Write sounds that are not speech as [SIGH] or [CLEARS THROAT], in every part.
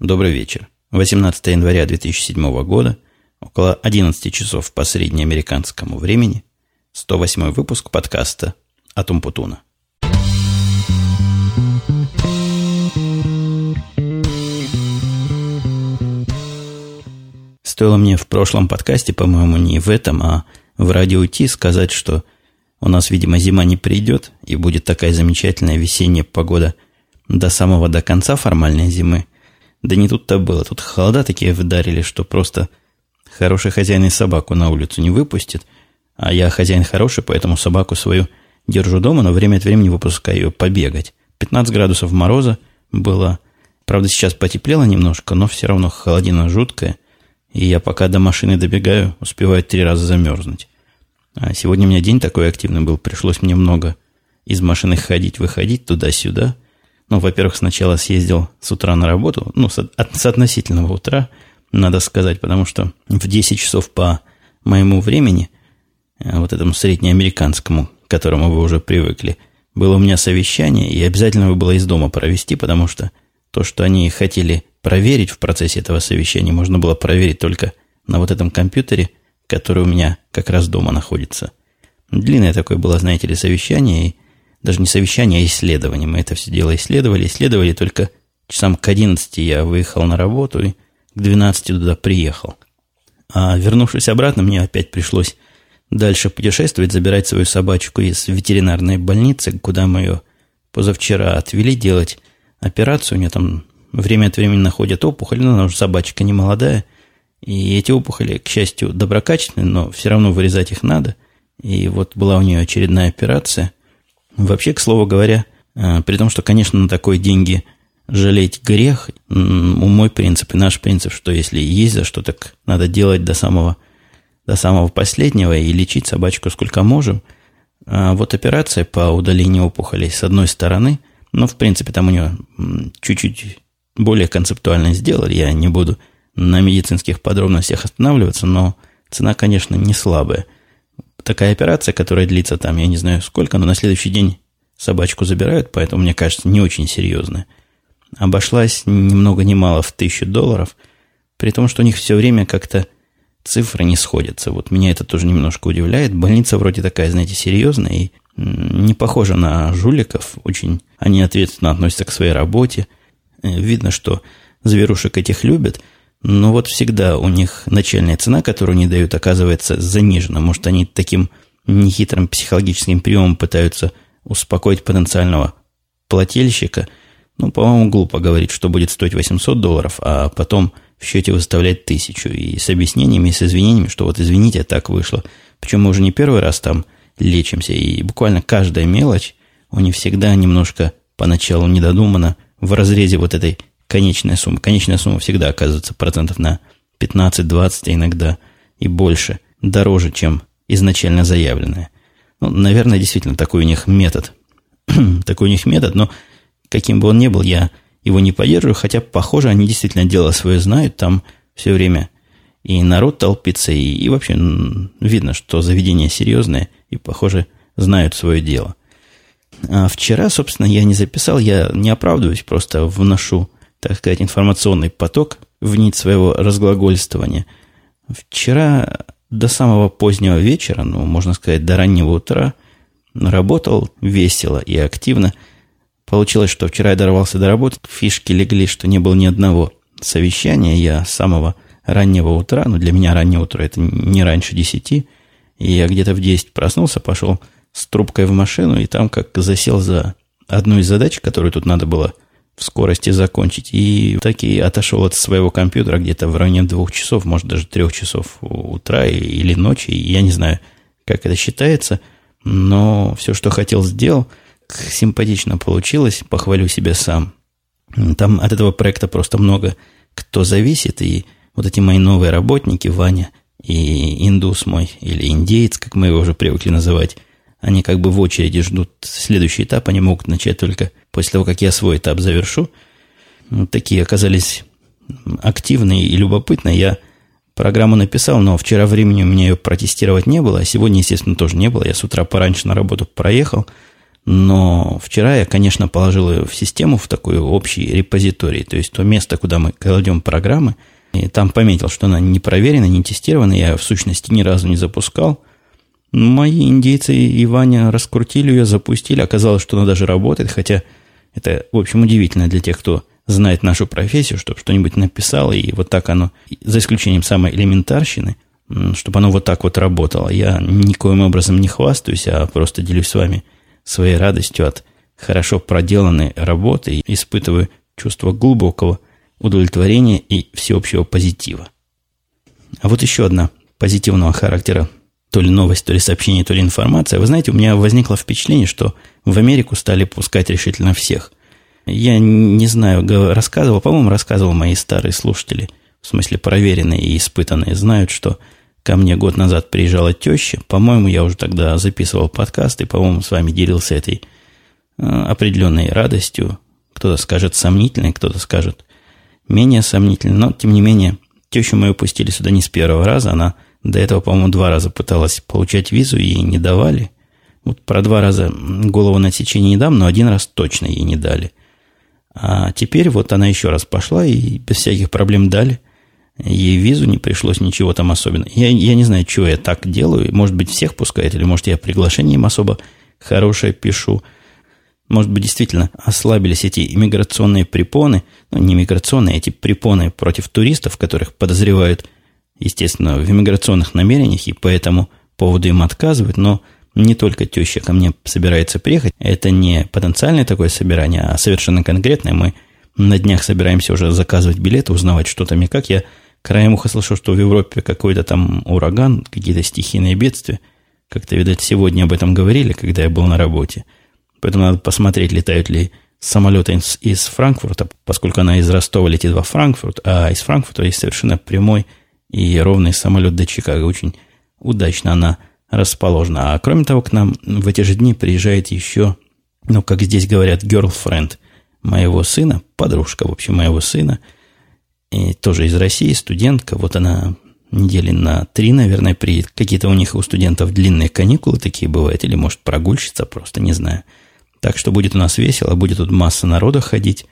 Добрый вечер. 18 января 2007 года, около 11 часов по среднеамериканскому времени, 108 выпуск подкаста «Атум Путуна». Стоило мне в прошлом подкасте, по-моему, не в этом, а в радио Ти сказать, что у нас, видимо, зима не придет, и будет такая замечательная весенняя погода до самого до конца формальной зимы. Да не тут-то было. Тут холода такие вдарили, что просто хороший хозяин и собаку на улицу не выпустит. А я хозяин хороший, поэтому собаку свою держу дома, но время от времени выпускаю ее побегать. 15 градусов мороза было. Правда, сейчас потеплело немножко, но все равно холодина жуткая. И я пока до машины добегаю, успеваю три раза замерзнуть. А сегодня у меня день такой активный был, пришлось мне много из машины ходить, выходить туда-сюда. Ну, во-первых, сначала съездил с утра на работу, ну, с, от, с относительного утра, надо сказать, потому что в 10 часов по моему времени, э, вот этому среднеамериканскому, к которому вы уже привыкли, было у меня совещание, и обязательно его было из дома провести, потому что то, что они хотели проверить в процессе этого совещания, можно было проверить только на вот этом компьютере – который у меня как раз дома находится. Длинное такое было, знаете ли, совещание, и даже не совещание, а исследование. Мы это все дело исследовали, исследовали, только часам к 11 я выехал на работу и к 12 туда приехал. А вернувшись обратно, мне опять пришлось дальше путешествовать, забирать свою собачку из ветеринарной больницы, куда мы ее позавчера отвели делать операцию. У нее там время от времени находят опухоль, но она уже собачка не молодая – и эти опухоли, к счастью, доброкачественные, но все равно вырезать их надо. И вот была у нее очередная операция. Вообще, к слову говоря, э, при том, что, конечно, на такой деньги жалеть грех, мой принцип и наш принцип, что если есть за что, так надо делать до самого, до самого последнего и лечить собачку сколько можем. А вот операция по удалению опухолей с одной стороны, ну, в принципе, там у нее чуть-чуть более концептуально сделали, я не буду на медицинских подробностях останавливаться, но цена, конечно, не слабая. Такая операция, которая длится там, я не знаю сколько, но на следующий день собачку забирают, поэтому, мне кажется, не очень серьезная. Обошлась ни много ни мало в тысячу долларов, при том, что у них все время как-то цифры не сходятся. Вот меня это тоже немножко удивляет. Больница вроде такая, знаете, серьезная и не похожа на жуликов. Очень они ответственно относятся к своей работе. Э, видно, что зверушек этих любят – но вот всегда у них начальная цена, которую они дают, оказывается занижена. Может, они таким нехитрым психологическим приемом пытаются успокоить потенциального плательщика. Ну, по-моему, глупо говорить, что будет стоить 800 долларов, а потом в счете выставлять тысячу. И с объяснениями, и с извинениями, что вот извините, так вышло. Причем мы уже не первый раз там лечимся, и буквально каждая мелочь у них всегда немножко поначалу недодумана в разрезе вот этой конечная сумма. Конечная сумма всегда оказывается процентов на 15-20, а иногда и больше, дороже, чем изначально заявленная. Ну, наверное, действительно такой у них метод. [CLEARS THROAT] такой у них метод, но каким бы он ни был, я его не поддерживаю, хотя, похоже, они действительно дело свое знают, там все время и народ толпится, и, и вообще видно, что заведение серьезное, и, похоже, знают свое дело. А вчера, собственно, я не записал, я не оправдываюсь, просто вношу так сказать, информационный поток в нить своего разглагольствования. Вчера до самого позднего вечера, ну, можно сказать, до раннего утра, работал весело и активно. Получилось, что вчера я дорвался до работы, фишки легли, что не было ни одного совещания. Я с самого раннего утра, ну, для меня раннее утро, это не раньше десяти, я где-то в десять проснулся, пошел с трубкой в машину, и там как засел за одну из задач, которую тут надо было в скорости закончить. И так и отошел от своего компьютера где-то в районе двух часов, может даже трех часов утра или ночи. Я не знаю, как это считается, но все, что хотел, сделал. Симпатично получилось, похвалю себя сам. Там от этого проекта просто много кто зависит, и вот эти мои новые работники, Ваня и индус мой, или индеец, как мы его уже привыкли называть, они как бы в очереди ждут следующий этап, они могут начать только после того, как я свой этап завершу. Вот такие оказались активные и любопытные. Я программу написал, но вчера времени у меня ее протестировать не было, а сегодня, естественно, тоже не было. Я с утра пораньше на работу проехал, Но вчера я, конечно, положил ее в систему, в такой общий репозиторий, то есть то место, куда мы кладем программы, и там пометил, что она не проверена, не тестирована, я в сущности ни разу не запускал. Мои индейцы и Ваня раскрутили ее, запустили, оказалось, что она даже работает, хотя это, в общем, удивительно для тех, кто знает нашу профессию, чтобы что-нибудь написал, и вот так оно, за исключением самой элементарщины, чтобы оно вот так вот работало. Я никоим образом не хвастаюсь, а просто делюсь с вами своей радостью от хорошо проделанной работы и испытываю чувство глубокого удовлетворения и всеобщего позитива. А вот еще одна позитивного характера то ли новость, то ли сообщение, то ли информация. Вы знаете, у меня возникло впечатление, что в Америку стали пускать решительно всех. Я не знаю, рассказывал, по-моему, рассказывал мои старые слушатели, в смысле проверенные и испытанные, знают, что ко мне год назад приезжала теща. По-моему, я уже тогда записывал подкаст и, по-моему, с вами делился этой э, определенной радостью. Кто-то скажет сомнительной, кто-то скажет менее сомнительной. Но, тем не менее, тещу мою пустили сюда не с первого раза. Она до этого, по-моему, два раза пыталась получать визу, и ей не давали. Вот про два раза голову на течение не дам, но один раз точно ей не дали. А теперь вот она еще раз пошла и без всяких проблем дали. Ей визу не пришлось ничего там особенного. Я, я не знаю, чего я так делаю. Может быть, всех пускает, или может, я приглашение им особо хорошее пишу. Может быть, действительно ослабились эти иммиграционные препоны. Ну, не иммиграционные, а эти препоны против туристов, которых подозревают, естественно, в иммиграционных намерениях, и по этому поводу им отказывают. Но не только теща ко мне собирается приехать. Это не потенциальное такое собирание, а совершенно конкретное. Мы на днях собираемся уже заказывать билеты, узнавать, что там и как. Я краем уха слышал, что в Европе какой-то там ураган, какие-то стихийные бедствия. Как-то, видать, сегодня об этом говорили, когда я был на работе. Поэтому надо посмотреть, летают ли самолеты из, из Франкфурта, поскольку она из Ростова летит во Франкфурт, а из Франкфурта есть совершенно прямой и ровный самолет до Чикаго. Очень удачно она расположена. А кроме того, к нам в эти же дни приезжает еще, ну, как здесь говорят, girlfriend моего сына, подружка, в общем, моего сына, и тоже из России, студентка. Вот она недели на три, наверное, приедет. Какие-то у них у студентов длинные каникулы такие бывают, или, может, прогульщица просто, не знаю. Так что будет у нас весело, будет тут масса народа ходить.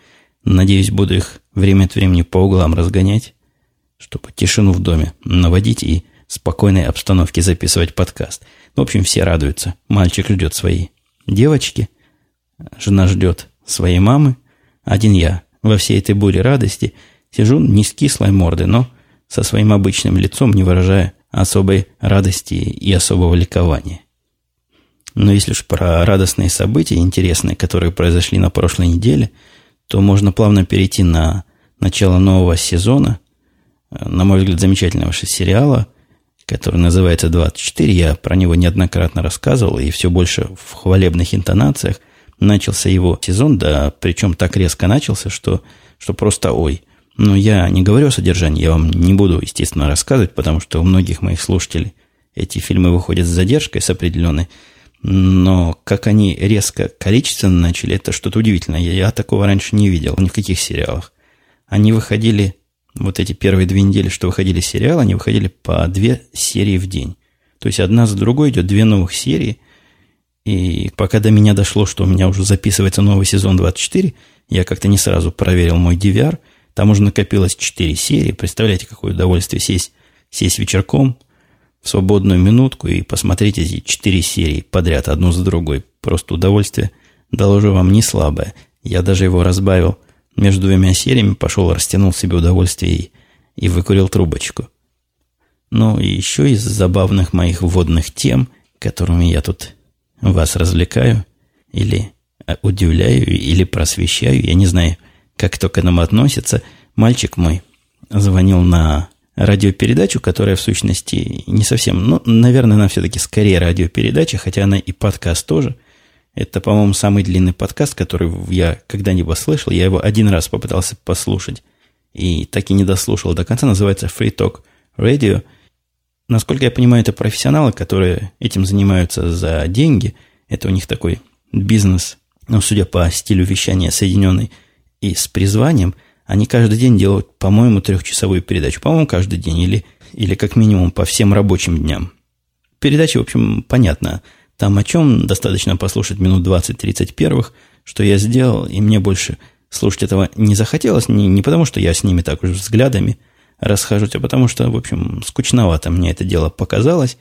Надеюсь, буду их время от времени по углам разгонять, чтобы тишину в доме наводить и спокойной обстановке записывать подкаст. В общем, все радуются. Мальчик ждет своей девочки, жена ждет своей мамы, один я во всей этой буре радости сижу не с кислой мордой, но со своим обычным лицом, не выражая особой радости и особого ликования. Но если уж про радостные события, интересные, которые произошли на прошлой неделе, то можно плавно перейти на начало нового сезона, на мой взгляд, замечательного сериала – который называется «24». Я про него неоднократно рассказывал, и все больше в хвалебных интонациях. Начался его сезон, да, причем так резко начался, что, что просто ой. Но я не говорю о содержании, я вам не буду, естественно, рассказывать, потому что у многих моих слушателей эти фильмы выходят с задержкой, с определенной. Но как они резко количественно начали, это что-то удивительное. Я, я такого раньше не видел ни в каких сериалах. Они выходили вот эти первые две недели, что выходили сериалы, они выходили по две серии в день. То есть одна за другой идет две новых серии. И пока до меня дошло, что у меня уже записывается новый сезон 24, я как-то не сразу проверил мой DVR. Там уже накопилось 4 серии. Представляете, какое удовольствие сесть, сесть вечерком в свободную минутку и посмотреть эти 4 серии подряд, одну за другой. Просто удовольствие, доложу вам, не слабое. Я даже его разбавил – между двумя сериями пошел, растянул себе удовольствие и, и выкурил трубочку. Ну, и еще из забавных моих вводных тем, которыми я тут вас развлекаю, или э, удивляю, или просвещаю, я не знаю, как кто к этому относится, мальчик мой звонил на радиопередачу, которая в сущности не совсем, ну, наверное, она все-таки скорее радиопередача, хотя она и подкаст тоже – это, по-моему, самый длинный подкаст, который я когда-либо слышал. Я его один раз попытался послушать и так и не дослушал до конца. Называется Free Talk Radio. Насколько я понимаю, это профессионалы, которые этим занимаются за деньги. Это у них такой бизнес, ну, судя по стилю вещания, соединенный и с призванием. Они каждый день делают, по-моему, трехчасовую передачу. По-моему, каждый день или, или как минимум по всем рабочим дням. Передача, в общем, понятно Там о чем достаточно послушать минут 20-30 первых, что я сделал, и мне больше слушать этого не захотелось, не, не потому, что я с ними так уж взглядами расхожусь, а потому что, в общем, скучновато мне это дело показалось.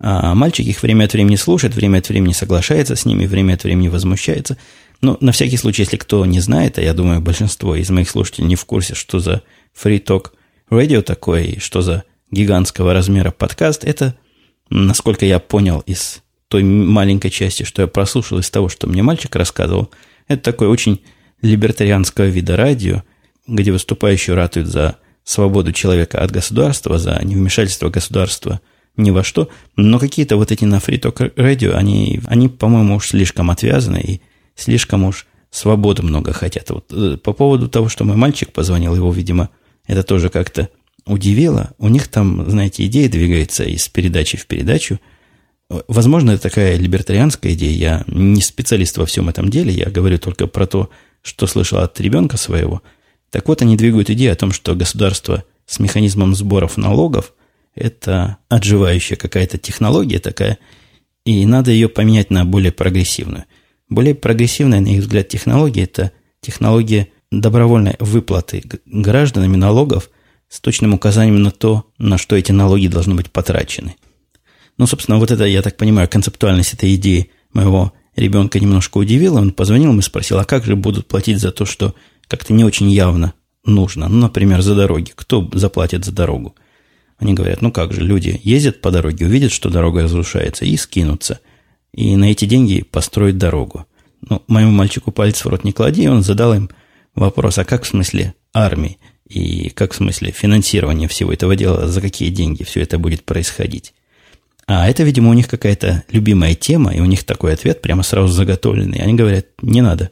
А мальчик их время от времени слушает, время от времени соглашается с ними, время от времени возмущается. Но на всякий случай, если кто не знает, а я думаю, большинство из моих слушателей не в курсе, что за Talk Radio такое, и что за гигантского размера подкаст, это, насколько я понял из той маленькой части, что я прослушал из того, что мне мальчик рассказывал, это такое очень либертарианского вида радио, где выступающие ратуют за свободу человека от государства, за невмешательство государства ни во что, но какие-то вот эти на фриток радио, они, они, по-моему, уж слишком отвязаны и слишком уж свободы много хотят. Вот э, по поводу того, что мой мальчик позвонил, его, видимо, это тоже как-то удивило. У них там, знаете, идея двигается из передачи в передачу. Возможно, это такая либертарианская идея. Я не специалист во всем этом деле. Я говорю только про то, что слышал от ребенка своего. Так вот, они двигают идею о том, что государство с механизмом сборов налогов – это отживающая какая-то технология такая, и надо ее поменять на более прогрессивную. Более прогрессивная, на их взгляд, технология – это технология добровольной выплаты гражданами налогов с точным указанием на то, на что эти налоги должны быть потрачены. Ну, собственно, вот это, я так понимаю, концептуальность этой идеи моего ребенка немножко удивила. Он позвонил и спросил, а как же будут платить за то, что как-то не очень явно нужно? Ну, например, за дороги. Кто заплатит за дорогу? Они говорят, ну как же, люди ездят по дороге, увидят, что дорога разрушается, и скинутся. И на эти деньги построить дорогу. Ну, моему мальчику палец в рот не клади, и он задал им вопрос, а как в смысле армии? И как в смысле финансирования всего этого дела, за какие деньги все это будет происходить? А это, видимо, у них какая-то любимая тема, и у них такой ответ прямо сразу заготовленный. Они говорят, не надо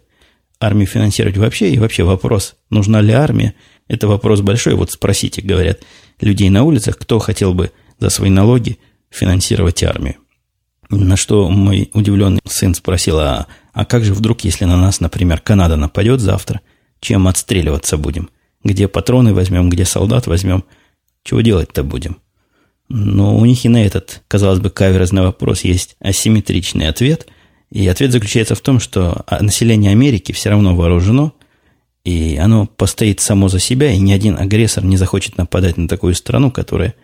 армию финансировать вообще, и вообще вопрос, нужна ли армия, это вопрос большой. Вот спросите, говорят, людей на улицах, кто хотел бы за свои налоги финансировать армию. На что мой удивленный сын спросил, а, а как же вдруг, если на нас, например, Канада нападет завтра, чем отстреливаться будем? Где патроны возьмем, где солдат возьмем? Чего делать-то будем? Но у них и на этот, казалось бы, каверзный вопрос есть асимметричный ответ. И ответ заключается в том, что население Америки все равно вооружено, и оно постоит само за себя, и ни один агрессор не захочет нападать на такую страну, которая,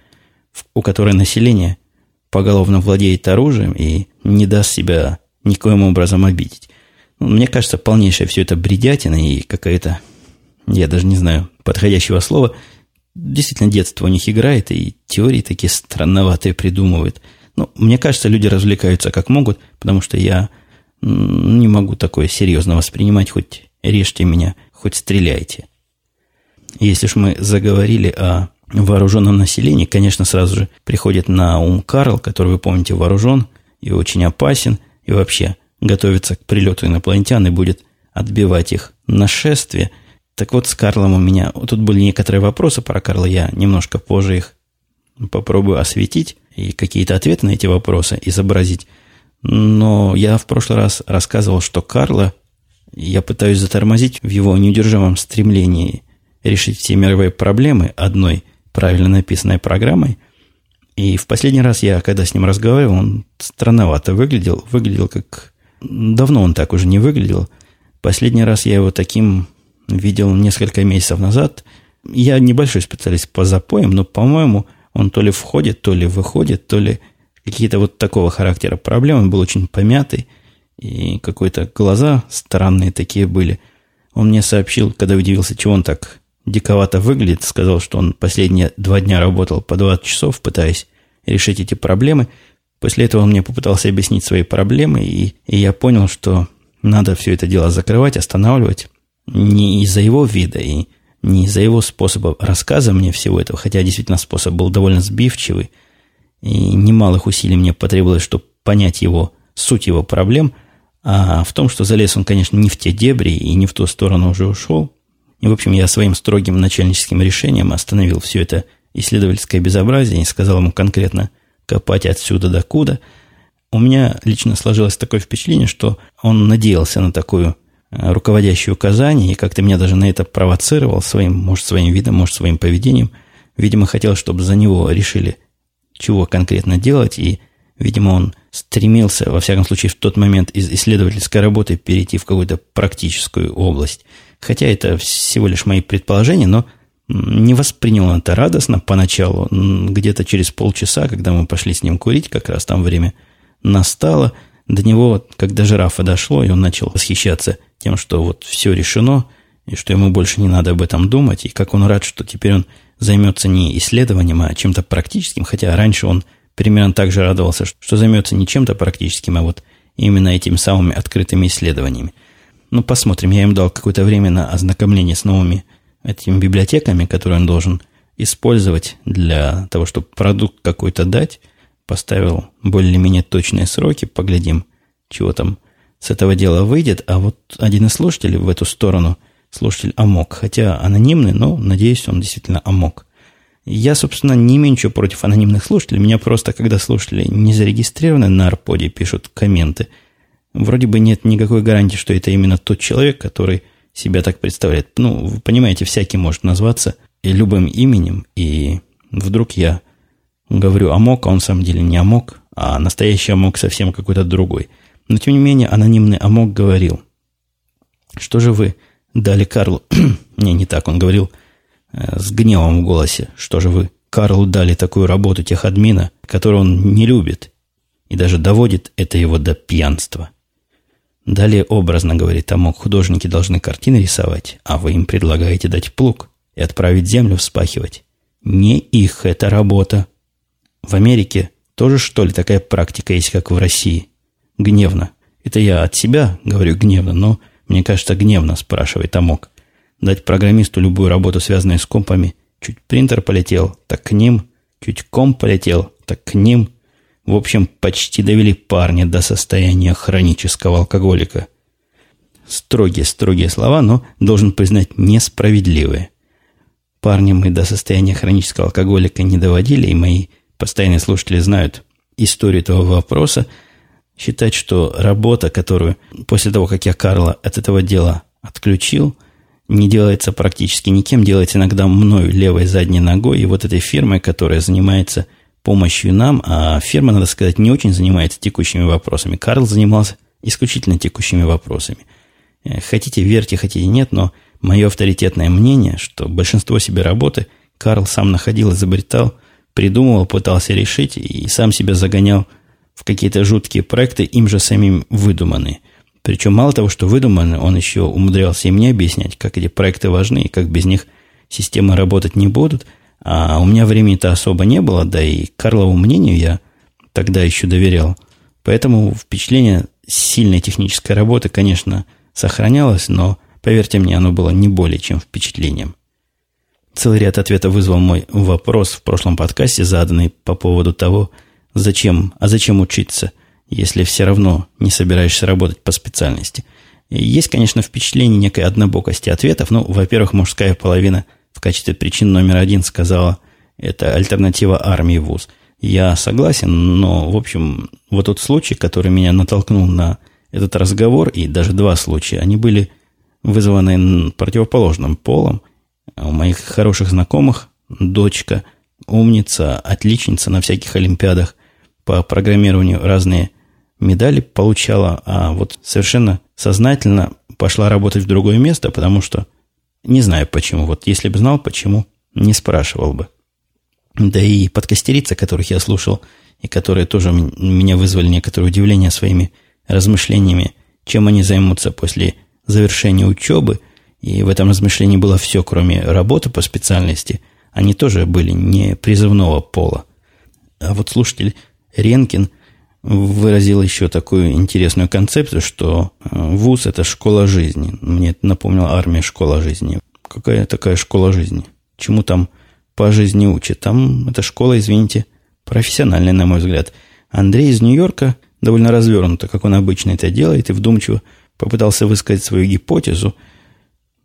у которой население поголовно владеет оружием и не даст себя никоим образом обидеть. Ну, мне кажется, полнейшее все это бредятина и какая-то, я даже не знаю подходящего слова – действительно детство у них играет, и теории такие странноватые придумывают. Ну, мне кажется, люди развлекаются как могут, потому что я не могу такое серьезно воспринимать, хоть режьте меня, хоть стреляйте. Если уж мы заговорили о вооруженном населении, конечно, сразу же приходит на ум Карл, который, вы помните, вооружен и очень опасен, и вообще готовится к прилету инопланетян и будет отбивать их нашествие – так вот, с Карлом у меня... Тут были некоторые вопросы про Карла, я немножко позже их попробую осветить и какие-то ответы на эти вопросы изобразить. Но я в прошлый раз рассказывал, что Карла я пытаюсь затормозить в его неудержимом стремлении решить все мировые проблемы одной правильно написанной программой. И в последний раз я, когда с ним разговаривал, он странновато выглядел. Выглядел как... Давно он так уже не выглядел. Последний раз я его таким видел несколько месяцев назад. Я небольшой специалист по запоям, но, по-моему, он то ли входит, то ли выходит, то ли какие-то вот такого характера проблемы. Он был очень помятый, и какой-то глаза странные такие были. Он мне сообщил, когда удивился, чего он так диковато выглядит, сказал, что он последние два дня работал по 20 часов, пытаясь решить эти проблемы. После этого он мне попытался объяснить свои проблемы, и, и я понял, что надо все это дело закрывать, останавливать, не из-за его вида и не из-за его способа рассказа мне всего этого, хотя действительно способ был довольно сбивчивый, и немалых усилий мне потребовалось, чтобы понять его, суть его проблем, а в том, что залез он, конечно, не в те дебри и не в ту сторону уже ушел. И, в общем, я своим строгим начальническим решением остановил все это исследовательское безобразие и сказал ему конкретно копать отсюда до куда. У меня лично сложилось такое впечатление, что он надеялся на такую руководящие указания, и как-то меня даже на это провоцировал своим, может, своим видом, может, своим поведением. Видимо, хотел, чтобы за него решили, чего конкретно делать, и Видимо, он стремился, во всяком случае, в тот момент из исследовательской работы перейти в какую-то практическую область. Хотя это всего лишь мои предположения, но не воспринял он это радостно поначалу. Где-то через полчаса, когда мы пошли с ним курить, как раз там время настало, до него, когда жирафа дошло, и он начал восхищаться тем, что вот все решено, и что ему больше не надо об этом думать, и как он рад, что теперь он займется не исследованием, а чем-то практическим, хотя раньше он примерно так же радовался, что займется не чем-то практическим, а вот именно этими самыми открытыми исследованиями. Ну, посмотрим. Я им дал какое-то время на ознакомление с новыми этими библиотеками, которые он должен использовать для того, чтобы продукт какой-то дать. Поставил более-менее точные сроки, поглядим, чего там с этого дела выйдет. А вот один из слушателей в эту сторону, слушатель Амок, хотя анонимный, но, надеюсь, он действительно Амок. Я, собственно, не имею ничего против анонимных слушателей. Меня просто, когда слушатели не зарегистрированы на Арподе, пишут комменты, вроде бы нет никакой гарантии, что это именно тот человек, который себя так представляет. Ну, вы понимаете, всякий может назваться и любым именем, и вдруг я говорю Амок, а он на самом деле не Амок, а настоящий Амок совсем какой-то другой. Но, тем не менее, анонимный Амок говорил, что же вы дали Карлу... [CLEARS THROAT] не, не так, он говорил, Э, с гневом в голосе. Что же вы Карлу дали такую работу техадмина, которую он не любит, и даже доводит это его до пьянства. Далее образно говорит Амок, художники должны картины рисовать, а вы им предлагаете дать плуг и отправить землю вспахивать. Не их эта работа. В Америке тоже, что ли, такая практика есть, как в России? Гневно. Это я от себя говорю гневно, но мне кажется, гневно, спрашивает Амок дать программисту любую работу, связанную с компами. Чуть принтер полетел, так к ним. Чуть комп полетел, так к ним. В общем, почти довели парня до состояния хронического алкоголика. Строгие-строгие слова, но, должен признать, несправедливые. Парня мы до состояния хронического алкоголика не доводили, и мои постоянные слушатели знают историю этого вопроса. Считать, что работа, которую после того, как я Карла от этого дела отключил – не делается практически никем, делается иногда мною левой задней ногой и вот этой фирмой, которая занимается помощью нам, а фирма, надо сказать, не очень занимается текущими вопросами. Карл занимался исключительно текущими вопросами. Э, хотите верьте, хотите нет, но мое авторитетное мнение, что большинство себе работы Карл сам находил, изобретал, придумывал, пытался решить и сам себя загонял в какие-то жуткие проекты, им же самим выдуманные – причем мало того, что выдуманный, он еще умудрялся и мне объяснять, как эти проекты важны и как без них системы работать не будут. А у меня времени-то особо не было, да и Карлову мнению я тогда еще доверял. Поэтому впечатление сильной технической работы, конечно, сохранялось, но, поверьте мне, оно было не более чем впечатлением. Целый ряд ответов вызвал мой вопрос в прошлом подкасте, заданный по поводу того, зачем, а зачем учиться – если все равно не собираешься работать по специальности. Есть, конечно, впечатление некой однобокости ответов. Ну, во-первых, мужская половина в качестве причин номер один сказала, это альтернатива армии ВУЗ. Я согласен, но, в общем, вот тот случай, который меня натолкнул на этот разговор, и даже два случая, они были вызваны противоположным полом. У моих хороших знакомых дочка, умница, отличница на всяких олимпиадах по программированию разные медали получала, а вот совершенно сознательно пошла работать в другое место, потому что не знаю почему. Вот если бы знал почему, не спрашивал бы. Да и подкастерицы, которых я слушал, и которые тоже меня вызвали некоторое удивление своими размышлениями, чем они займутся после завершения учебы, и в этом размышлении было все, кроме работы по специальности, они тоже были не призывного пола. А вот слушатель Ренкин выразил еще такую интересную концепцию, что э, ВУЗ – это школа жизни. Мне это напомнило армия школа жизни. Какая такая школа жизни? Чему там по жизни учат? Там это школа, извините, профессиональная, на мой взгляд. Андрей из Нью-Йорка довольно развернуто, как он обычно это делает, и вдумчиво попытался высказать свою гипотезу.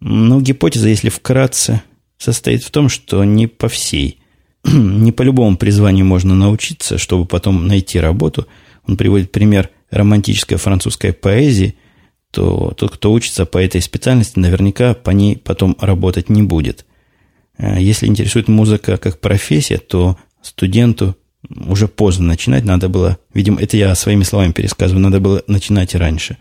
Но гипотеза, если вкратце, состоит в том, что не по всей, [CLEARS THROAT] не по любому призванию можно научиться, чтобы потом найти работу – он приводит пример романтической французской поэзии, то тот, кто учится по этой специальности, наверняка по ней потом работать не будет. Э, если интересует музыка как профессия, то студенту уже поздно начинать, надо было, видимо, это я своими словами пересказываю, надо было начинать раньше.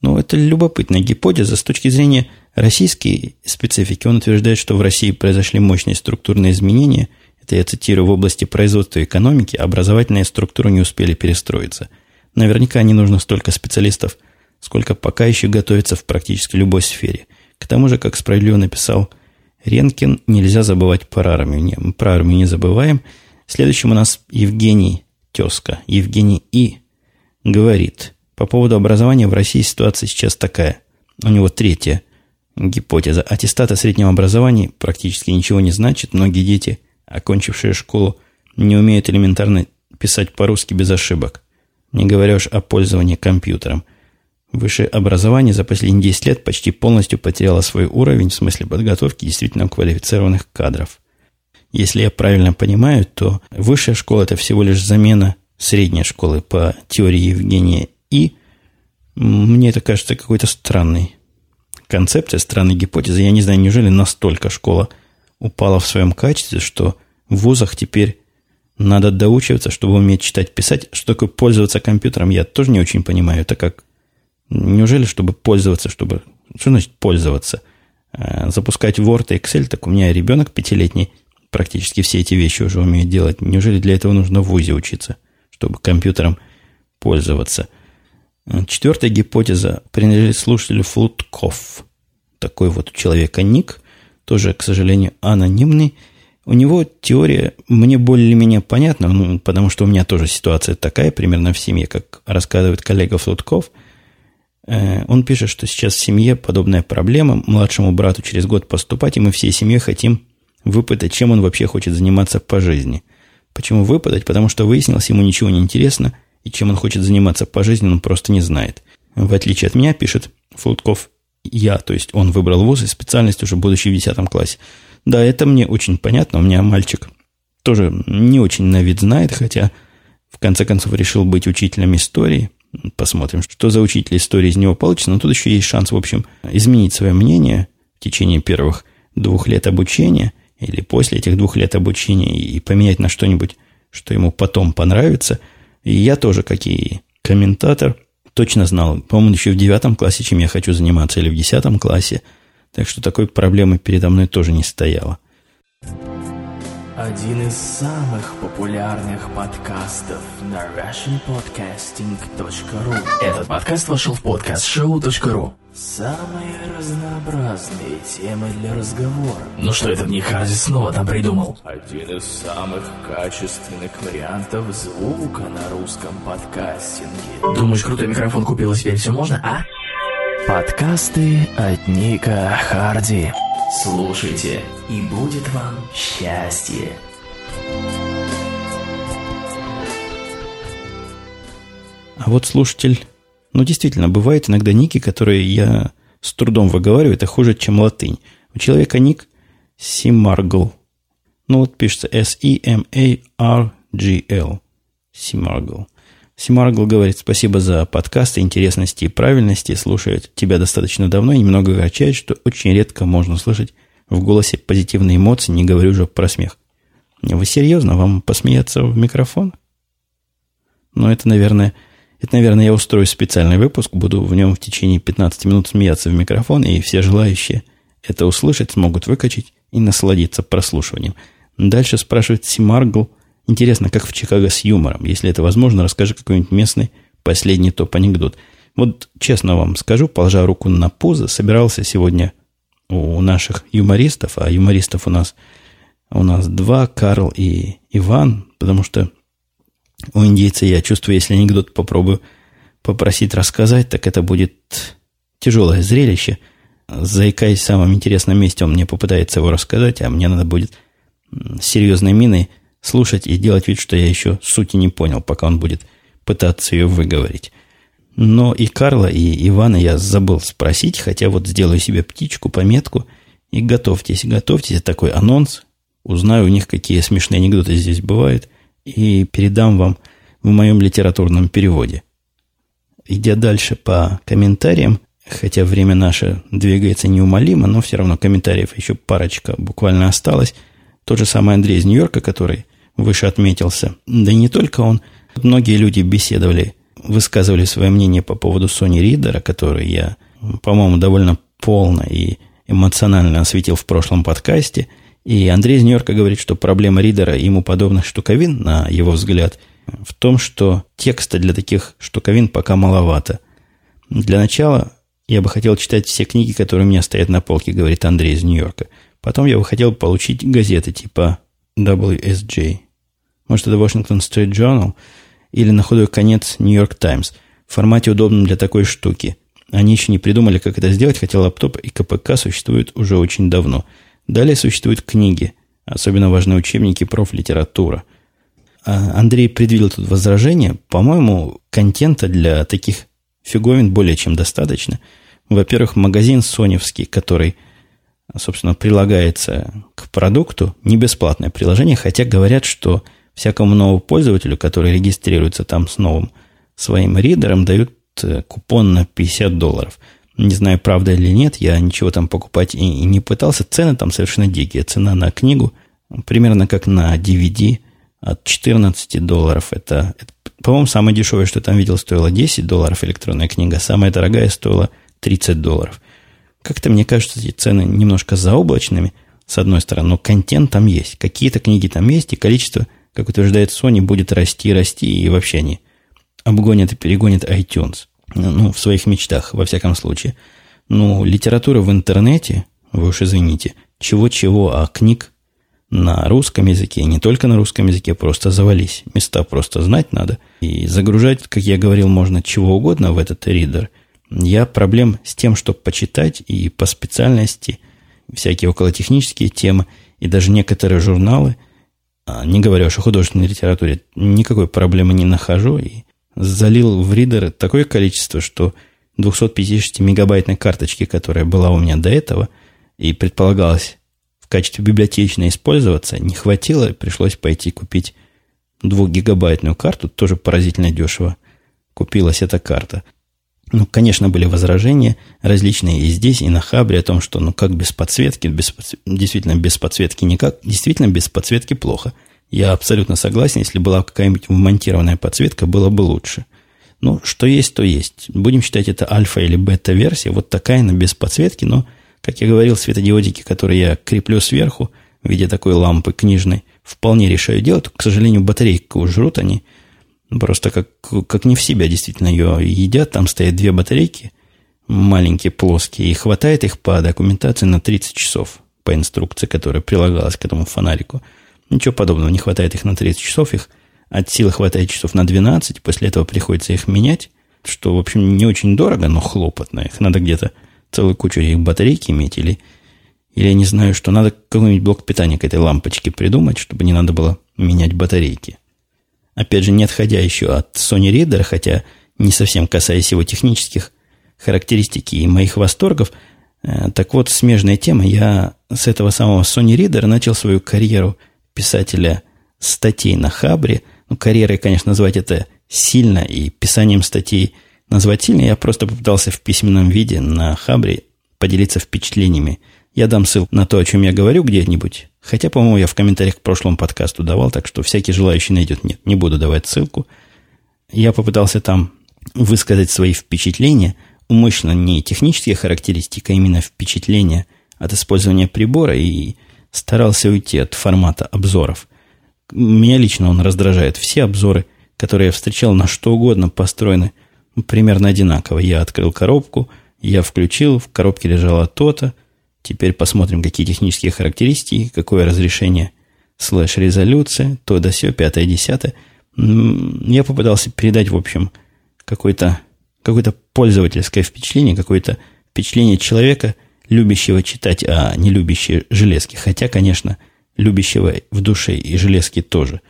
Но это любопытная гипотеза с точки зрения российской специфики. Он утверждает, что в России произошли мощные структурные изменения. Это я цитирую, в области производства и экономики образовательные структуры не успели перестроиться. Наверняка не нужно столько специалистов, сколько пока еще готовится в практически любой сфере. К тому же, как справедливо написал Ренкин, нельзя забывать про армию. Не, мы про армию не забываем. Следующим у нас Евгений Тезка. Евгений И. говорит, по поводу образования в России ситуация сейчас такая. У него третья гипотеза. Аттестат о среднем образовании практически ничего не значит. Многие дети, окончившие школу, не умеют элементарно писать по-русски без ошибок. Не говоря уж о пользовании компьютером – Высшее образование за последние 10 лет почти полностью потеряло свой уровень в смысле подготовки действительно квалифицированных кадров. Если я правильно понимаю, то высшая школа – это всего лишь замена средней школы по теории Евгения И. Мне это кажется какой-то странной концепцией, странной гипотезой. Я не знаю, неужели настолько школа упала в своем качестве, что в вузах теперь надо доучиваться, чтобы уметь читать, писать. Что такое пользоваться компьютером, я тоже не очень понимаю. Это как Неужели, чтобы пользоваться, чтобы... Что значит пользоваться? Э, запускать Word и Excel, так у меня ребенок пятилетний практически все эти вещи уже умеет делать. Неужели для этого нужно в ВУЗе учиться, чтобы компьютером пользоваться? Э, четвертая гипотеза принадлежит слушателю Флутков. Такой вот у человека ник, тоже, к сожалению, анонимный. У него теория мне более-менее понятна, ну, потому что у меня тоже ситуация такая, примерно в семье, как рассказывает коллега Флутков – Э, он пишет, что сейчас в семье подобная проблема. Младшему брату через год поступать, и мы всей семьей хотим выпытать, чем он вообще хочет заниматься по жизни. Почему выпытать? Потому что выяснилось, ему ничего не интересно, и чем он хочет заниматься по жизни, он просто не знает. В отличие от меня, пишет Флутков, я, то есть он выбрал вуз и специальность уже будучи в 10 классе. Да, это мне очень понятно. У меня мальчик тоже не очень на вид знает, хотя в конце концов решил быть учителем истории – Посмотрим, что за учитель истории из него получится. Но тут еще есть шанс, в общем, изменить свое мнение в течение первых двух лет обучения или после этих двух лет обучения и поменять на что-нибудь, что ему потом понравится. И я тоже, как и комментатор, точно знал, по-моему, еще в девятом классе, чем я хочу заниматься, или в десятом классе. Так что такой проблемы передо мной тоже не стояло. Один из самых популярных подкастов на russianpodcasting.ru Этот подкаст вошел в подкаст-шоу.ру Самые разнообразные темы для разговора. Ну что это них разве снова там придумал? Один из самых качественных вариантов звука на русском подкастинге. Думаешь, крутой микрофон купил и теперь все можно, а? Подкасты от Ника Харди. Слушайте, и будет вам счастье. А вот слушатель, ну действительно, бывают иногда ники, которые я с трудом выговариваю, это хуже, чем латынь. У человека ник Симаргл. Ну вот пишется S-E-M-A-R-G-L. Симаргл. Симаргл говорит, спасибо за подкасты, интересности и правильности. Слушает тебя достаточно давно и немного огорчает, что очень редко можно слышать в голосе позитивные эмоции, не говорю уже про смех. Вы серьезно? Вам посмеяться в микрофон? Ну, это, наверное, это, наверное, я устрою специальный выпуск, буду в нем в течение 15 минут смеяться в микрофон, и все желающие это услышать смогут выкачать и насладиться прослушиванием. Дальше спрашивает Симаргл, Интересно, как в Чикаго с юмором. Если это возможно, расскажи какой-нибудь местный последний топ-анекдот. Вот честно вам скажу, положа руку на пузо, собирался сегодня у наших юмористов, а юмористов у нас, у нас два, Карл и Иван, потому что у индейца я чувствую, если анекдот попробую попросить рассказать, так это будет тяжелое зрелище. Заикаясь в самом интересном месте, он мне попытается его рассказать, а мне надо будет серьезной миной слушать и делать вид, что я еще сути не понял, пока он будет пытаться ее выговорить. Но и Карла, и Ивана я забыл спросить, хотя вот сделаю себе птичку, пометку, и готовьтесь, готовьтесь, такой анонс, узнаю у них, какие смешные анекдоты здесь бывают, и передам вам в моем литературном переводе. Идя дальше по комментариям, хотя время наше двигается неумолимо, но все равно комментариев еще парочка буквально осталось. Тот же самый Андрей из Нью-Йорка, который выше отметился. Да и не только он. Многие люди беседовали, высказывали свое мнение по поводу Sony Reader, который я, по-моему, довольно полно и эмоционально осветил в прошлом подкасте. И Андрей из Нью-Йорка говорит, что проблема ридера и ему подобных штуковин, на его взгляд, в том, что текста для таких штуковин пока маловато. Для начала я бы хотел читать все книги, которые у меня стоят на полке, говорит Андрей из Нью-Йорка. Потом я бы хотел получить газеты типа WSJ. Может, это Washington Street Journal или на худой конец New York Times в формате удобном для такой штуки. Они еще не придумали, как это сделать, хотя лаптоп и КПК существуют уже очень давно. Далее существуют книги, особенно важны учебники профлитература. А Андрей предвидел тут возражение. По-моему, контента для таких фиговин более чем достаточно. Во-первых, магазин соневский, который, собственно, прилагается к продукту, не бесплатное приложение, хотя говорят, что всякому новому пользователю, который регистрируется там с новым своим ридером, дают э, купон на 50 долларов. Не знаю, правда или нет, я ничего там покупать и, и не пытался. Цены там совершенно дикие. Цена на книгу примерно как на DVD от 14 долларов. Это, это по-моему, самое дешевое, что там видел, стоило 10 долларов электронная книга. Самая дорогая стоила 30 долларов. Как-то мне кажется, эти цены немножко заоблачными, с одной стороны, но контент там есть. Какие-то книги там есть, и количество – как утверждает Sony, будет расти, расти, и вообще они обгонят и перегонят iTunes. Ну, в своих мечтах, во всяком случае. Ну, литература в интернете, вы уж извините, чего-чего, а книг на русском языке, не только на русском языке, просто завались. Места просто знать надо. И загружать, как я говорил, можно чего угодно в этот ридер. Я проблем с тем, чтобы почитать и по специальности всякие околотехнические темы, и даже некоторые журналы – а, не говоря уж о художественной литературе, никакой проблемы не нахожу. И залил в ридер такое количество, что 250-мегабайтной карточки, которая была у меня до этого, и предполагалось в качестве библиотечной использоваться, не хватило, пришлось пойти купить двухгигабайтную карту, тоже поразительно дешево купилась эта карта. Ну, конечно, были возражения различные и здесь, и на Хабре о том, что ну как без подсветки, без, действительно без подсветки никак, действительно без подсветки плохо. Я абсолютно согласен, если была какая-нибудь вмонтированная подсветка, было бы лучше. Ну, что есть, то есть. Будем считать это альфа или бета-версия, вот такая, но без подсветки, но, как я говорил, светодиодики, которые я креплю сверху в виде такой лампы книжной, вполне решаю делать. К сожалению, батарейку жрут они – Просто как, как не в себя действительно ее едят. Там стоят две батарейки, маленькие, плоские, и хватает их по документации на 30 часов по инструкции, которая прилагалась к этому фонарику. Ничего подобного, не хватает их на 30 часов, их от силы хватает часов на 12, после этого приходится их менять, что, в общем, не очень дорого, но хлопотно. Их надо где-то целую кучу их батарейки иметь, или, или я не знаю, что надо какой-нибудь блок питания к этой лампочке придумать, чтобы не надо было менять батарейки опять же, не отходя еще от Sony Reader, хотя не совсем касаясь его технических характеристик и моих восторгов, э, так вот, смежная тема. Я с этого самого Sony Reader начал свою карьеру писателя статей на Хабре. Ну, карьерой, конечно, назвать это сильно, и писанием статей назвать сильно. Я просто попытался в письменном виде на Хабре поделиться впечатлениями. Я дам ссылку на то, о чем я говорю где-нибудь Хотя, по-моему, я в комментариях к прошлому подкасту давал, так что всякий желающий найдет. Нет, не буду давать ссылку. Я попытался там высказать свои впечатления, умышленно не технические характеристики, а именно впечатления от использования прибора и старался уйти от формата обзоров. Меня лично он раздражает. Все обзоры, которые я встречал на что угодно, построены примерно одинаково. Я открыл коробку, я включил, в коробке лежало то-то, Теперь посмотрим, какие технические характеристики, какое разрешение слэш-резолюция, то да все, пятое, десятое. Я попытался передать, в общем, какое-то какое пользовательское впечатление, какое-то впечатление человека, любящего читать, а не любящего железки. Хотя, конечно, любящего в душе и железки тоже.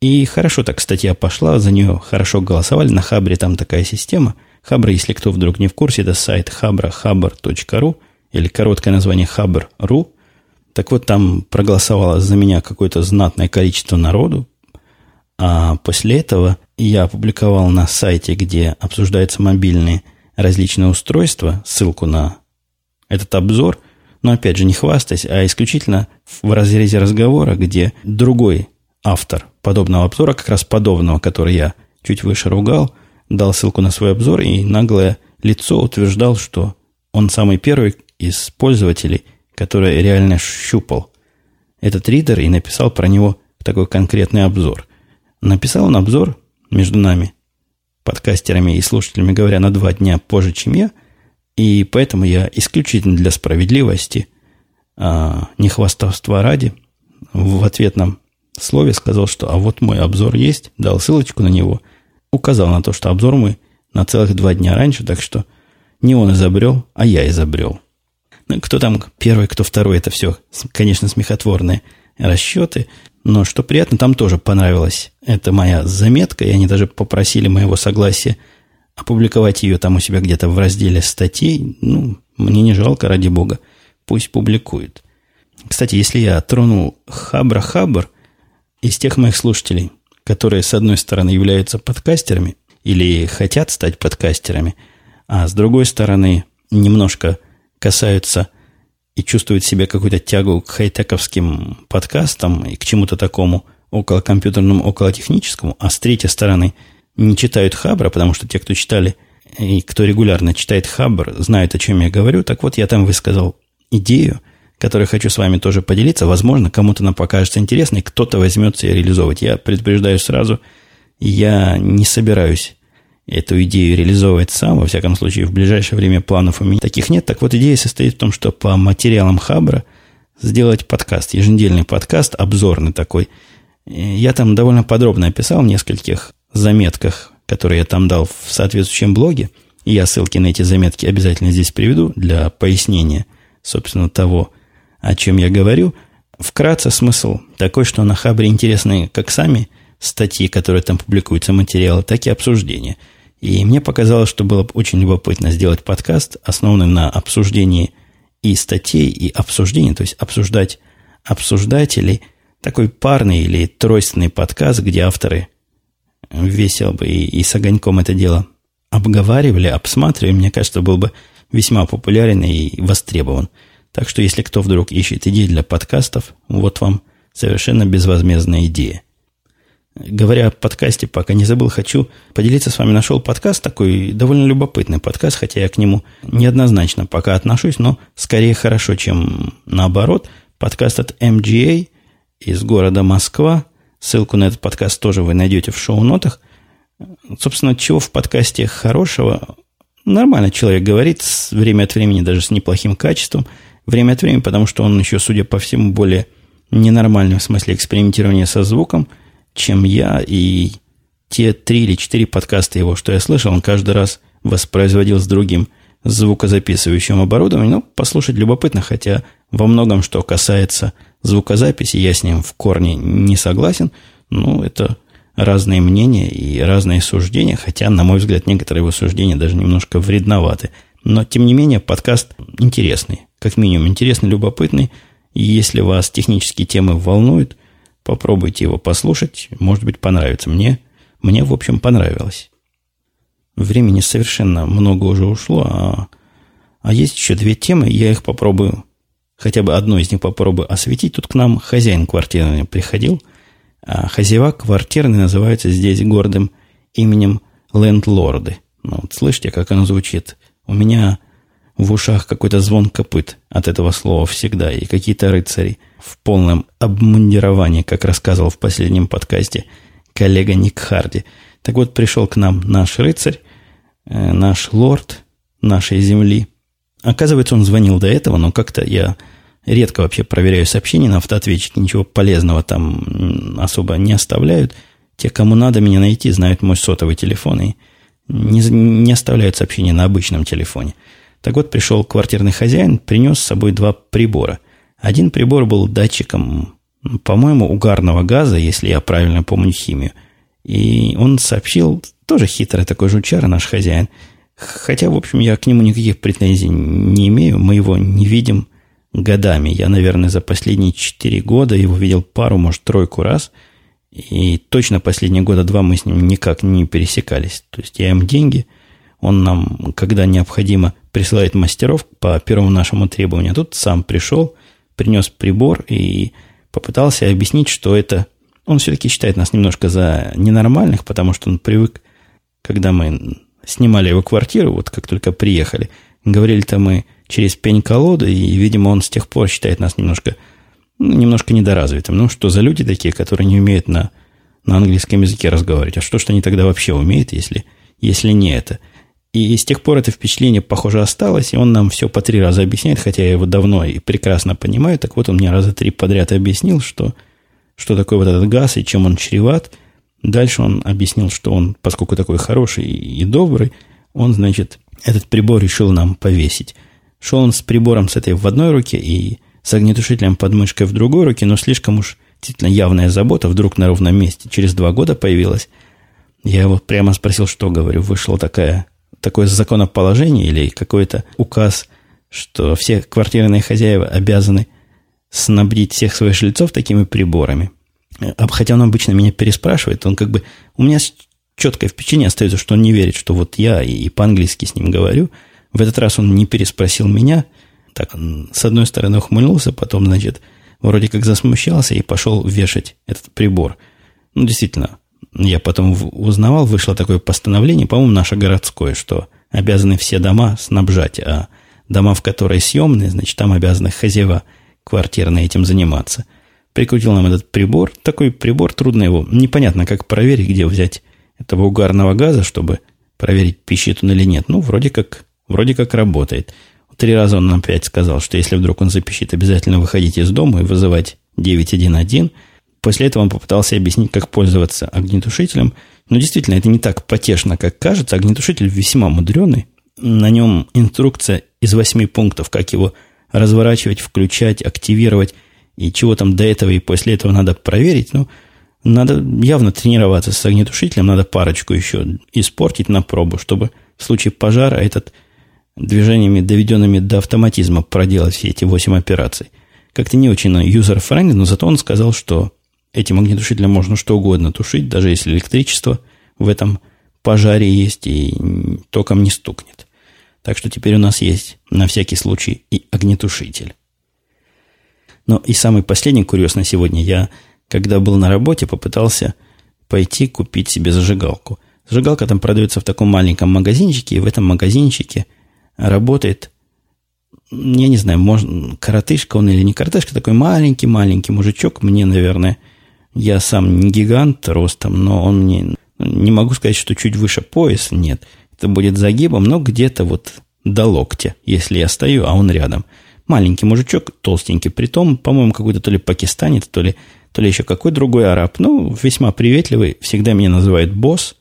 И хорошо так статья пошла, за нее хорошо голосовали. На Хабре там такая система. Хабра, если кто вдруг не в курсе, это сайт habra.habr.ru или короткое название Хабр.ру. Так вот, там проголосовало за меня какое-то знатное количество народу. А после этого я опубликовал на сайте, где обсуждаются мобильные различные устройства, ссылку на этот обзор. Но опять же, не хвастаясь, а исключительно в разрезе разговора, где другой автор подобного обзора, как раз подобного, который я чуть выше ругал, дал ссылку на свой обзор, и наглое лицо утверждал, что он самый первый из пользователей, который реально щупал этот ридер и написал про него такой конкретный обзор. Написал он обзор между нами, подкастерами и слушателями, говоря, на два дня позже, чем я, и поэтому я исключительно для справедливости, а, не хвастовства ради, в ответном слове сказал, что а вот мой обзор есть, дал ссылочку на него, указал на то, что обзор мы на целых два дня раньше, так что не он изобрел, а я изобрел. Ну, кто там первый, кто второй, это все, конечно, смехотворные расчеты. Но что приятно, там тоже понравилась эта моя заметка, и они даже попросили моего согласия опубликовать ее там у себя где-то в разделе статей. Ну, мне не жалко, ради бога. Пусть публикуют. Кстати, если я тронул Хабра-Хабр из тех моих слушателей, которые, с одной стороны, являются подкастерами или хотят стать подкастерами, а с другой стороны, немножко касаются и чувствуют в себе какую-то тягу к хай-тековским подкастам и к чему-то такому около компьютерному, около техническому, а с третьей стороны не читают Хабра, потому что те, кто читали и кто регулярно читает Хабр, знают, о чем я говорю. Так вот, я там высказал идею, которую хочу с вами тоже поделиться. Возможно, кому-то она покажется интересной, кто-то возьмется и реализовывать. Я предупреждаю сразу, я не собираюсь эту идею реализовывать сам. Во всяком случае, в ближайшее время планов у меня таких нет. Так вот, идея состоит в том, что по материалам Хабра сделать подкаст, еженедельный подкаст, обзорный такой. Я там довольно подробно описал в нескольких заметках, которые я там дал в соответствующем блоге. И я ссылки на эти заметки обязательно здесь приведу для пояснения, собственно, того, о чем я говорю. Вкратце смысл такой, что на Хабре интересны как сами статьи, которые там публикуются, материалы, так и обсуждения – и мне показалось, что было бы очень любопытно сделать подкаст, основанный на обсуждении и статей, и обсуждений, то есть обсуждать обсуждателей, такой парный или тройственный подкаст, где авторы весело бы и, и с огоньком это дело обговаривали, обсматривали, мне кажется, был бы весьма популярен и востребован. Так что, если кто вдруг ищет идеи для подкастов, вот вам совершенно безвозмездная идея. Говоря о подкасте, пока не забыл, хочу поделиться с вами. Нашел подкаст такой довольно любопытный подкаст, хотя я к нему неоднозначно пока отношусь, но скорее хорошо, чем наоборот. Подкаст от MGA из города Москва. Ссылку на этот подкаст тоже вы найдете в шоу-нотах. Собственно, чего в подкасте хорошего? Нормально человек говорит, время от времени даже с неплохим качеством. Время от времени, потому что он еще, судя по всему, более ненормальный в смысле экспериментирования со звуком – чем я, и те три или четыре подкаста его, что я слышал, он каждый раз воспроизводил с другим звукозаписывающим оборудованием. Ну, послушать любопытно, хотя во многом, что касается звукозаписи, я с ним в корне не согласен. Ну, это разные мнения и разные суждения, хотя, на мой взгляд, некоторые его суждения даже немножко вредноваты. Но, тем не менее, подкаст интересный, как минимум интересный, любопытный. И если вас технические темы волнуют – Попробуйте его послушать, может быть, понравится. Мне, мне в общем, понравилось. Времени совершенно много уже ушло, а, а есть еще две темы, я их попробую, хотя бы одну из них попробую осветить. Тут к нам хозяин квартиры приходил, а хозяева квартирный называются здесь гордым именем лендлорды. Ну, вот слышите, как оно звучит? У меня в ушах какой-то звон копыт от этого слова всегда, и какие-то рыцари в полном обмундировании, как рассказывал в последнем подкасте коллега Ник Харди. Так вот, пришел к нам наш рыцарь, э, наш лорд нашей земли. Оказывается, он звонил до этого, но как-то я редко вообще проверяю сообщения на автоответчике, ничего полезного там особо не оставляют. Те, кому надо меня найти, знают мой сотовый телефон и не, не оставляют сообщения на обычном телефоне. Так вот, пришел квартирный хозяин, принес с собой два прибора. Один прибор был датчиком, по-моему, угарного газа, если я правильно помню химию. И он сообщил, тоже хитрый такой жучара наш хозяин, хотя, в общем, я к нему никаких претензий не имею, мы его не видим годами. Я, наверное, за последние четыре года его видел пару, может, тройку раз, и точно последние года два мы с ним никак не пересекались. То есть я им деньги, он нам, когда необходимо, присылает мастеров по первому нашему требованию. Тут сам пришел, принес прибор и попытался объяснить, что это он все-таки считает нас немножко за ненормальных, потому что он привык, когда мы снимали его квартиру, вот как только приехали, говорили-то мы через пень-колоду, и, видимо, он с тех пор считает нас немножко, ну, немножко недоразвитым. Ну, что за люди такие, которые не умеют на, на английском языке разговаривать? А что, что они тогда вообще умеют, если, если не это? И с тех пор это впечатление, похоже, осталось, и он нам все по три раза объясняет, хотя я его давно и прекрасно понимаю. Так вот, он мне раза три подряд объяснил, что, что такое вот этот газ и чем он чреват. Дальше он объяснил, что он, поскольку такой хороший и добрый, он, значит, этот прибор решил нам повесить. Шел он с прибором с этой в одной руке и с огнетушителем под мышкой в другой руке, но слишком уж действительно явная забота вдруг на ровном месте через два года появилась. Я его прямо спросил, что говорю. Вышла такая такое законоположение или какой-то указ, что все квартирные хозяева обязаны снабдить всех своих жильцов такими приборами. А хотя он обычно меня переспрашивает, он как бы... У меня четкое впечатление остается, что он не верит, что вот я и по-английски с ним говорю. В этот раз он не переспросил меня. Так, он с одной стороны ухмыльнулся, потом, значит, вроде как засмущался и пошел вешать этот прибор. Ну, действительно, я потом узнавал, вышло такое постановление, по-моему, наше городское, что обязаны все дома снабжать, а дома, в которые съемные, значит, там обязаны хозяева квартирные этим заниматься. Прикрутил нам этот прибор. Такой прибор, трудно его, непонятно, как проверить, где взять этого угарного газа, чтобы проверить, пищит он или нет. Ну, вроде как, вроде как работает. Три раза он нам опять сказал, что если вдруг он запищит, обязательно выходить из дома и вызывать 911. После этого он попытался объяснить, как пользоваться огнетушителем. Но действительно, это не так потешно, как кажется. Огнетушитель весьма мудреный. На нем инструкция из восьми пунктов, как его разворачивать, включать, активировать. И чего там до этого и после этого надо проверить. Ну, надо явно тренироваться с огнетушителем. Надо парочку еще испортить на пробу, чтобы в случае пожара этот движениями, доведенными до автоматизма, проделать все эти восемь операций. Как-то не очень user-friendly, но зато он сказал, что Этим огнетушителем можно что угодно тушить, даже если электричество в этом пожаре есть и током не стукнет. Так что теперь у нас есть на всякий случай и огнетушитель. Но и самый последний курьез на сегодня. Я, когда был на работе, попытался пойти купить себе зажигалку. Зажигалка там продается в таком маленьком магазинчике, и в этом магазинчике работает, я не знаю, может, коротышка он или не коротышка, такой маленький-маленький мужичок, мне, наверное, я сам не гигант ростом, но он мне... Не могу сказать, что чуть выше пояса, нет. Это будет загибом, но где-то вот до локтя, если я стою, а он рядом. Маленький мужичок, толстенький, притом, по-моему, какой-то то ли пакистанец, то ли, то ли еще какой другой араб. Ну, весьма приветливый, всегда меня называет босс.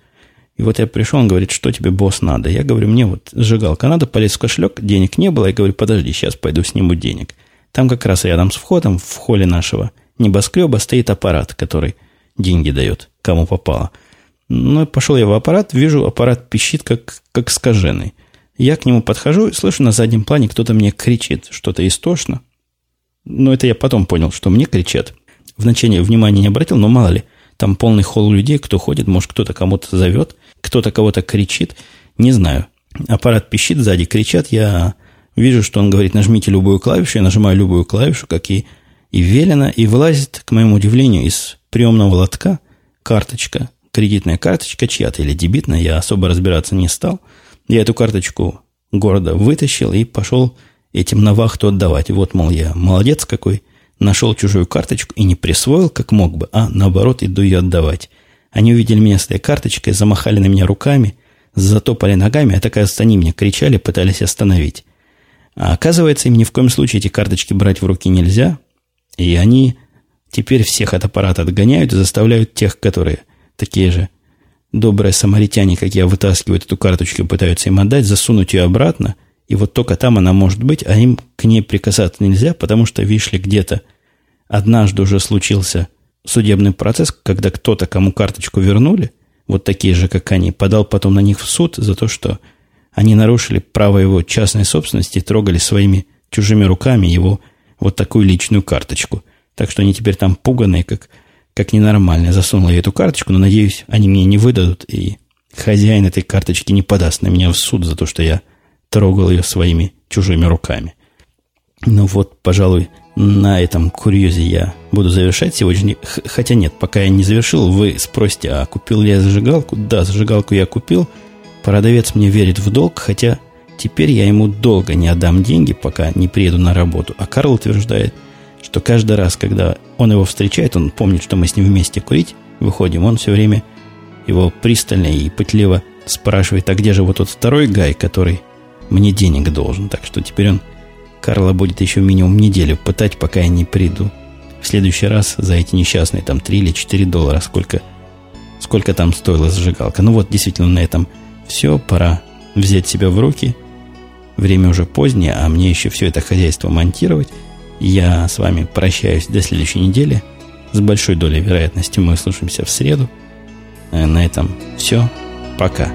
И вот я пришел, он говорит, что тебе, босс, надо? Я говорю, мне вот сжигалка надо, полез в кошелек, денег не было. Я говорю, подожди, сейчас пойду сниму денег. Там как раз рядом с входом в холле нашего небоскреба стоит аппарат, который деньги дает, кому попало. Ну, пошел я в аппарат, вижу, аппарат пищит, как, как скаженный. Я к нему подхожу и слышу на заднем плане, кто-то мне кричит, что-то истошно. Но это я потом понял, что мне кричат. Вначале внимания не обратил, но мало ли, там полный холл людей, кто ходит, может, кто-то кому-то зовет, кто-то кого-то кричит, не знаю. Аппарат пищит, сзади кричат, я вижу, что он говорит, нажмите любую клавишу, я нажимаю любую клавишу, как и и велено, и вылазит, к моему удивлению, из приемного лотка карточка, кредитная карточка чья-то или дебитная, я особо разбираться не стал. Я эту карточку города вытащил и пошел этим на вахту отдавать. вот, мол, я молодец какой, нашел чужую карточку и не присвоил, как мог бы, а наоборот иду ее отдавать. Они увидели меня с этой карточкой, замахали на меня руками, затопали ногами, а так, они меня кричали, пытались остановить. А оказывается, им ни в коем случае эти карточки брать в руки нельзя, и они теперь всех от аппарата отгоняют и заставляют тех, которые такие же добрые самаритяне, как я, вытаскивают эту карточку и пытаются им отдать, засунуть ее обратно, и вот только там она может быть, а им к ней прикасаться нельзя, потому что, видишь ли, где-то однажды уже случился судебный процесс, когда кто-то, кому карточку вернули, вот такие же, как они, подал потом на них в суд за то, что они нарушили право его частной собственности, трогали своими чужими руками его вот такую личную карточку. Так что они теперь там пуганые, как, как ненормальные. Засунул я эту карточку, но, надеюсь, они мне не выдадут, и хозяин этой карточки не подаст на меня в суд за то, что я трогал ее своими чужими руками. Ну вот, пожалуй, на этом курьезе я буду завершать сегодня. Хотя нет, пока я не завершил, вы спросите, а купил ли я зажигалку? Да, зажигалку я купил. Продавец мне верит в долг, хотя теперь я ему долго не отдам деньги, пока не приеду на работу. А Карл утверждает, что каждый раз, когда он его встречает, он помнит, что мы с ним вместе курить выходим, он все время его пристально и пытливо спрашивает, а где же вот тот второй Гай, который мне денег должен. Так что теперь он Карла будет еще минимум неделю пытать, пока я не приду. В следующий раз за эти несчастные там 3 или 4 доллара, сколько, сколько там стоила зажигалка. Ну вот, действительно, на этом все. Пора взять себя в руки. Время уже позднее, а мне еще все это хозяйство монтировать. Я с вами прощаюсь до следующей недели. С большой долей вероятности мы услышимся в среду. Э, на этом все. Пока.